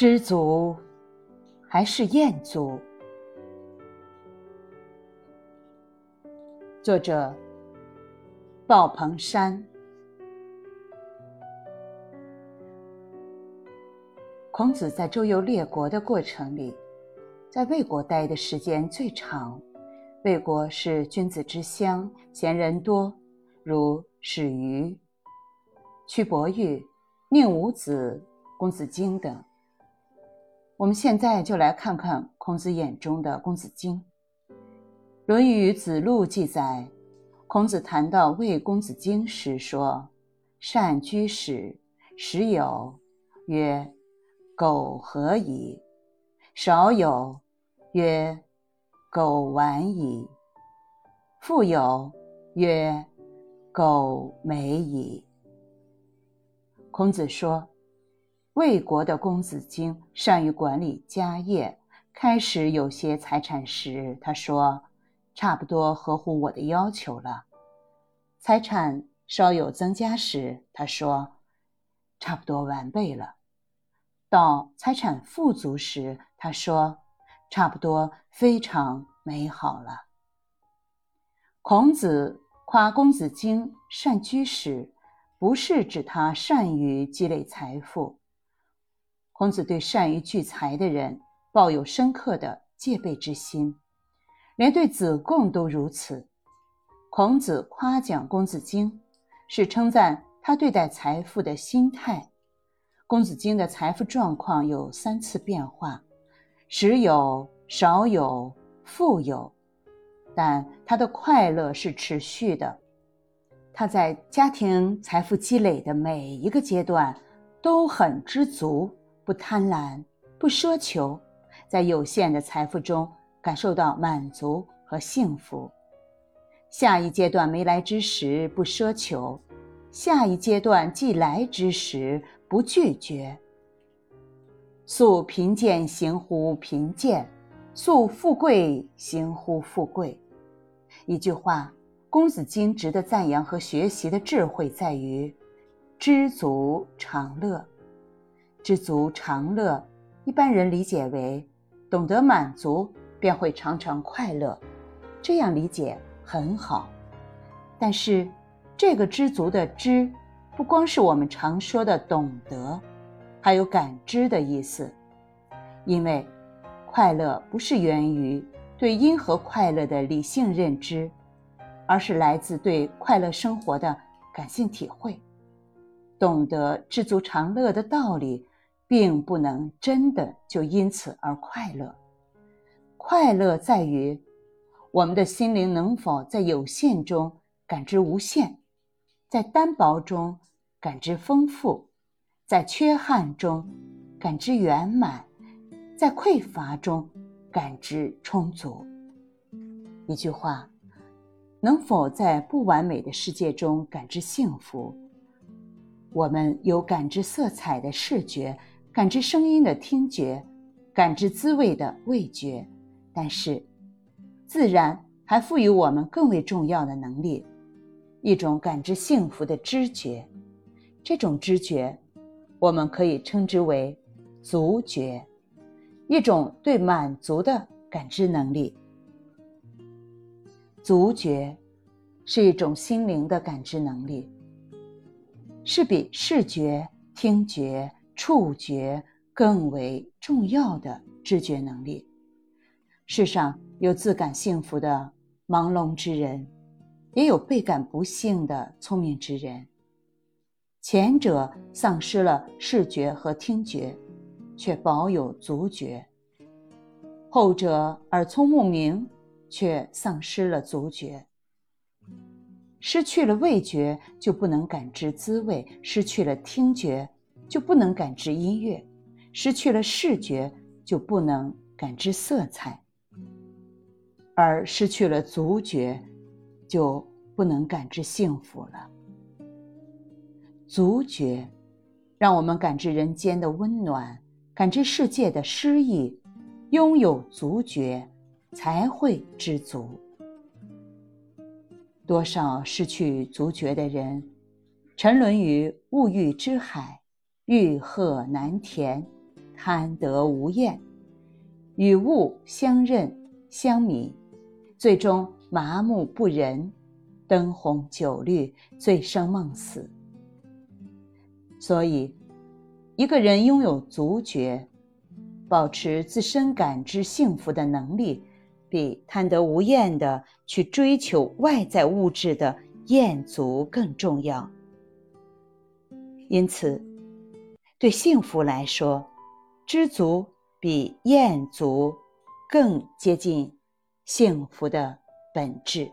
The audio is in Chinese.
知足还是厌足？作者：鲍鹏山。孔子在周游列国的过程里，在魏国待的时间最长。魏国是君子之乡，贤人多，如史鱼、屈伯玉、宁武子、公子荆等。我们现在就来看看孔子眼中的公子荆。《论语·子路》记载，孔子谈到魏公子荆时说：“善居士，时有曰：‘苟何矣。’少有曰：‘苟晚矣。’富有曰：‘苟美矣。’”孔子说。魏国的公子荆善于管理家业，开始有些财产时，他说：“差不多合乎我的要求了。”财产稍有增加时，他说：“差不多完备了。”到财产富足时，他说：“差不多非常美好了。”孔子夸公子荆善居时，不是指他善于积累财富。孔子对善于聚财的人抱有深刻的戒备之心，连对子贡都如此。孔子夸奖公子荆，是称赞他对待财富的心态。公子荆的财富状况有三次变化：时有、少有、富有，但他的快乐是持续的。他在家庭财富积累的每一个阶段都很知足。不贪婪，不奢求，在有限的财富中感受到满足和幸福。下一阶段没来之时不奢求，下一阶段既来之时不拒绝。素贫贱行乎贫贱，素富贵行乎富贵。一句话，公子荆值得赞扬和学习的智慧在于知足常乐。知足常乐，一般人理解为懂得满足便会常常快乐，这样理解很好。但是，这个知足的知，不光是我们常说的懂得，还有感知的意思。因为，快乐不是源于对因和快乐的理性认知，而是来自对快乐生活的感性体会。懂得知足常乐的道理。并不能真的就因此而快乐。快乐在于我们的心灵能否在有限中感知无限，在单薄中感知丰富，在缺憾中感知圆满，在匮乏中感知充足。一句话，能否在不完美的世界中感知幸福？我们有感知色彩的视觉。感知声音的听觉，感知滋味的味觉，但是，自然还赋予我们更为重要的能力，一种感知幸福的知觉。这种知觉，我们可以称之为足觉，一种对满足的感知能力。足觉是一种心灵的感知能力，是比视觉、听觉。触觉更为重要的知觉能力。世上有自感幸福的盲聋之人，也有倍感不幸的聪明之人。前者丧失了视觉和听觉，却保有足觉；后者耳聪目明，却丧失了足觉。失去了味觉，就不能感知滋味；失去了听觉。就不能感知音乐，失去了视觉就不能感知色彩，而失去了足觉，就不能感知幸福了。足觉让我们感知人间的温暖，感知世界的诗意。拥有足觉，才会知足。多少失去足觉的人，沉沦于物欲之海。欲壑难填，贪得无厌，与物相认相迷，最终麻木不仁，灯红酒绿，醉生梦死。所以，一个人拥有足觉，保持自身感知幸福的能力，比贪得无厌的去追求外在物质的厌足更重要。因此，对幸福来说，知足比厌足更接近幸福的本质。